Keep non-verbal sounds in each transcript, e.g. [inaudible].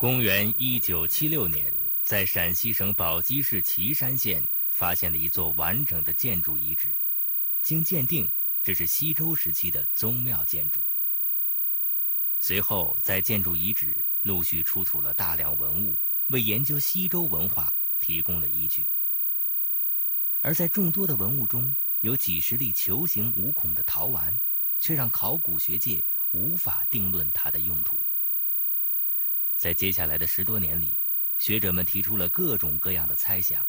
公元一九七六年，在陕西省宝鸡市岐山县发现了一座完整的建筑遗址，经鉴定，这是西周时期的宗庙建筑。随后，在建筑遗址陆续出土了大量文物，为研究西周文化提供了依据。而在众多的文物中，有几十粒球形无孔的陶丸，却让考古学界无法定论它的用途。在接下来的十多年里，学者们提出了各种各样的猜想，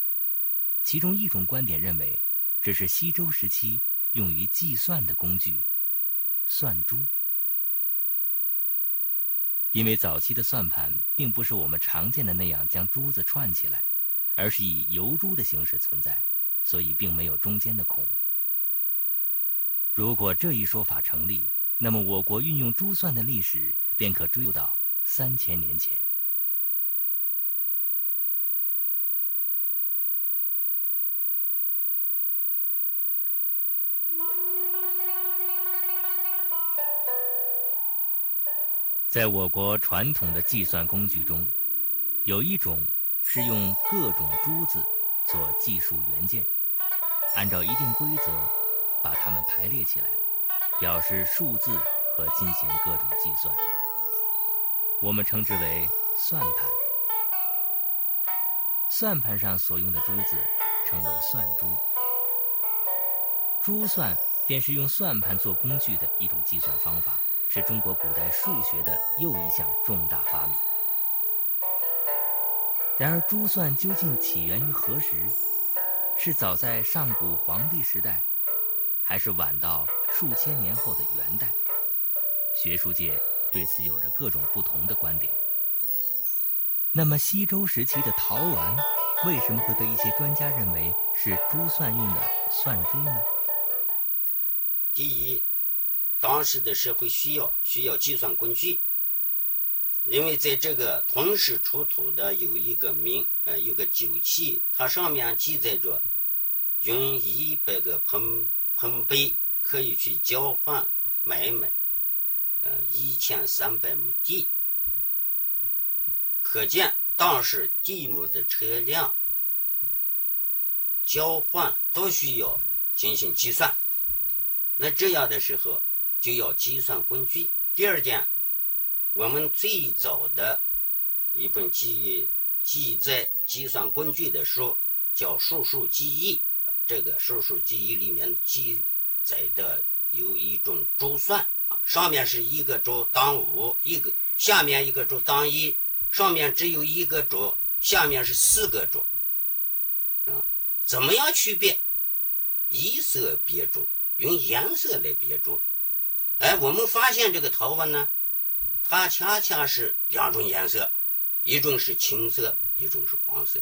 其中一种观点认为，这是西周时期用于计算的工具——算珠。因为早期的算盘并不是我们常见的那样将珠子串起来，而是以游珠的形式存在，所以并没有中间的孔。如果这一说法成立，那么我国运用珠算的历史便可追溯到。三千年前，在我国传统的计算工具中，有一种是用各种珠子做计数元件，按照一定规则把它们排列起来，表示数字和进行各种计算。我们称之为算盘。算盘上所用的珠子称为算珠。珠算便是用算盘做工具的一种计算方法，是中国古代数学的又一项重大发明。然而，珠算究竟起源于何时？是早在上古黄帝时代，还是晚到数千年后的元代？学术界。对此有着各种不同的观点。那么，西周时期的陶丸为什么会被一些专家认为是珠算用的算珠呢？第一，当时的社会需要需要计算工具，因为在这个同时出土的有一个名呃有个酒器，它上面记载着用一百个盆盆杯可以去交换买卖。呃，一千三百亩地，可见当时地亩的车辆交换都需要进行计算。那这样的时候就要计算工具。第二点，我们最早的一本记记载计算工具的书叫《数数记忆》，这个《数数记忆》里面记载的有一种珠算。上面是一个柱当五，一个下面一个柱当一，上面只有一个柱，下面是四个柱。啊，怎么样区别？以色别柱，用颜色来别柱。哎，我们发现这个头发呢，它恰恰是两种颜色，一种是青色，一种是黄色。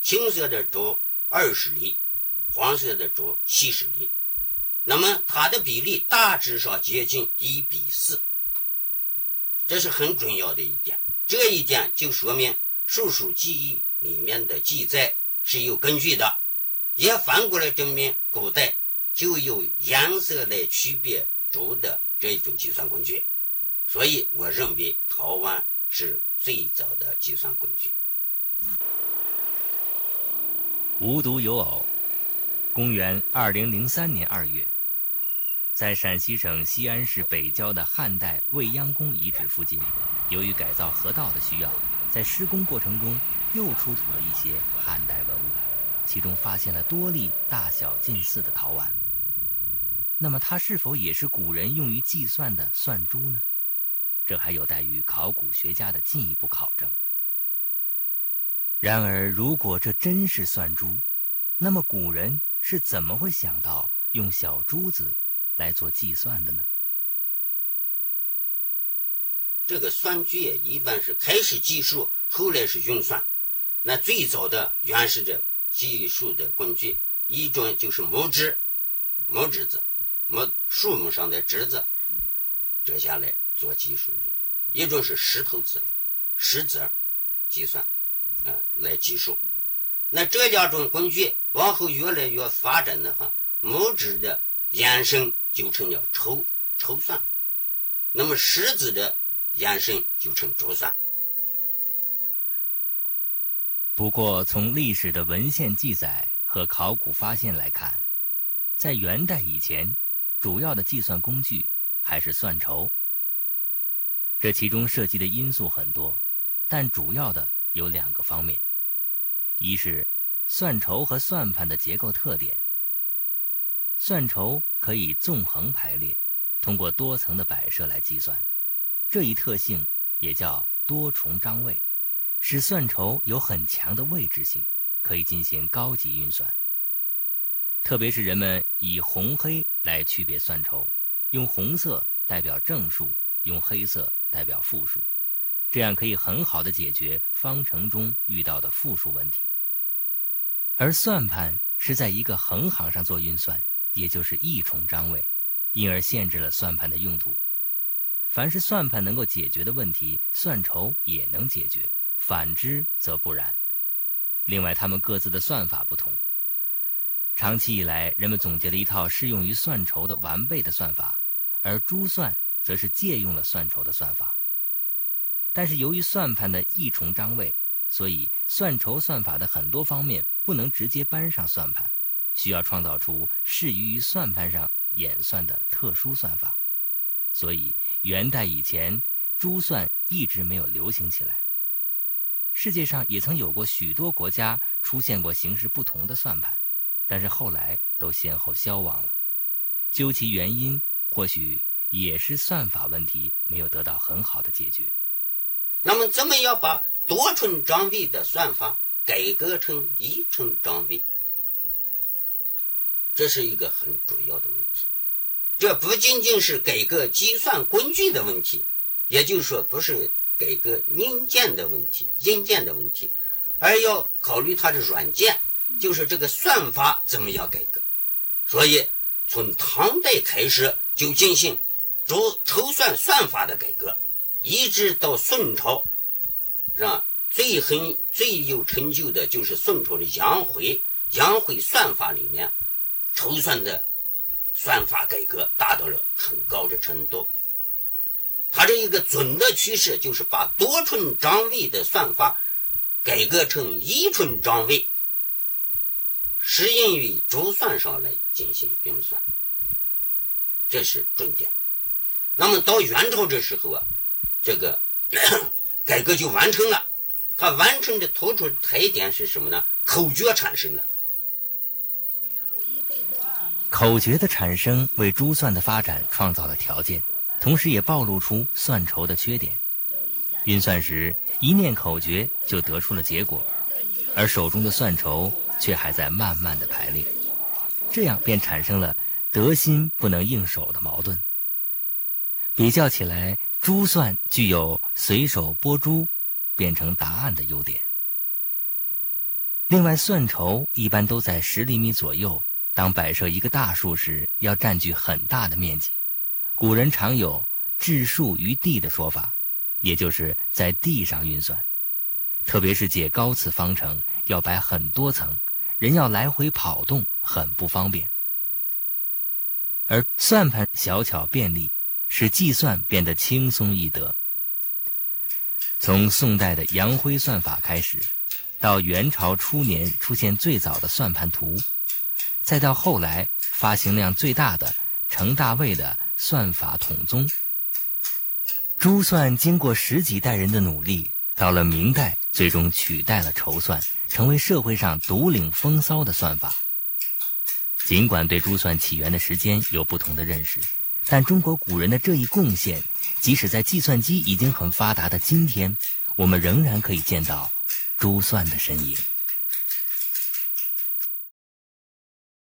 青色的柱二十粒，黄色的柱七十粒。那么它的比例大致上接近一比四，这是很重要的一点。这一点就说明《数数记忆》里面的记载是有根据的，也反过来证明古代就有颜色来区别竹的这一种计算工具。所以我认为陶碗是最早的计算工具。无独有偶，公元二零零三年二月。在陕西省西安市北郊的汉代未央宫遗址附近，由于改造河道的需要，在施工过程中又出土了一些汉代文物，其中发现了多粒大小近似的陶碗。那么，它是否也是古人用于计算的算珠呢？这还有待于考古学家的进一步考证。然而，如果这真是算珠，那么古人是怎么会想到用小珠子？来做计算的呢？这个算具一般是开始计数，后来是运算。那最早的原始的计数的工具，一种就是木枝、木枝子、木树木上的枝子折下来做计数的；一种是石头子、石子计算，啊，来计数。那这两种工具往后越来越发展的话，木质的延伸。就成了筹筹算，那么石子的延伸就成珠算。不过，从历史的文献记载和考古发现来看，在元代以前，主要的计算工具还是算筹。这其中涉及的因素很多，但主要的有两个方面：一是算筹和算盘的结构特点。算筹可以纵横排列，通过多层的摆设来计算，这一特性也叫多重张位，使算筹有很强的位置性，可以进行高级运算。特别是人们以红黑来区别算筹，用红色代表正数，用黑色代表负数，这样可以很好的解决方程中遇到的负数问题。而算盘是在一个横行上做运算。也就是一重张位，因而限制了算盘的用途。凡是算盘能够解决的问题，算筹也能解决；反之则不然。另外，他们各自的算法不同。长期以来，人们总结了一套适用于算筹的完备的算法，而珠算则是借用了算筹的算法。但是，由于算盘的一重张位，所以算筹算法的很多方面不能直接搬上算盘。需要创造出适于于算盘上演算的特殊算法，所以元代以前，珠算一直没有流行起来。世界上也曾有过许多国家出现过形式不同的算盘，但是后来都先后消亡了。究其原因，或许也是算法问题没有得到很好的解决。那么，怎么要把多重张位的算法改革成一重张位？这是一个很主要的问题，这不仅仅是改革计算工具的问题，也就是说，不是改革硬件的问题、硬件的问题，而要考虑它的软件，就是这个算法怎么样改革。所以，从唐代开始就进行筹筹算算法的改革，一直到宋朝，是吧？最很最有成就的就是宋朝的杨辉，杨辉算法里面。筹算的算法改革达到了很高的程度。它这一个总的趋势就是把多重张位的算法改革成一重张位，适应于珠算上来进行运算，这是重点。那么到元朝这时候啊，这个 [coughs] 改革就完成了。它完成的突出特点是什么呢？口诀产生了。口诀的产生为珠算的发展创造了条件，同时也暴露出算筹的缺点。运算时一念口诀就得出了结果，而手中的算筹却还在慢慢的排列，这样便产生了得心不能应手的矛盾。比较起来，珠算具有随手拨珠变成答案的优点。另外，算筹一般都在十厘米左右。当摆设一个大数时，要占据很大的面积。古人常有“置数于地”的说法，也就是在地上运算。特别是解高次方程，要摆很多层，人要来回跑动，很不方便。而算盘小巧便利，使计算变得轻松易得。从宋代的杨辉算法开始，到元朝初年出现最早的算盘图。再到后来发行量最大的程大卫的算法统宗，珠算经过十几代人的努力，到了明代最终取代了筹算，成为社会上独领风骚的算法。尽管对珠算起源的时间有不同的认识，但中国古人的这一贡献，即使在计算机已经很发达的今天，我们仍然可以见到珠算的身影。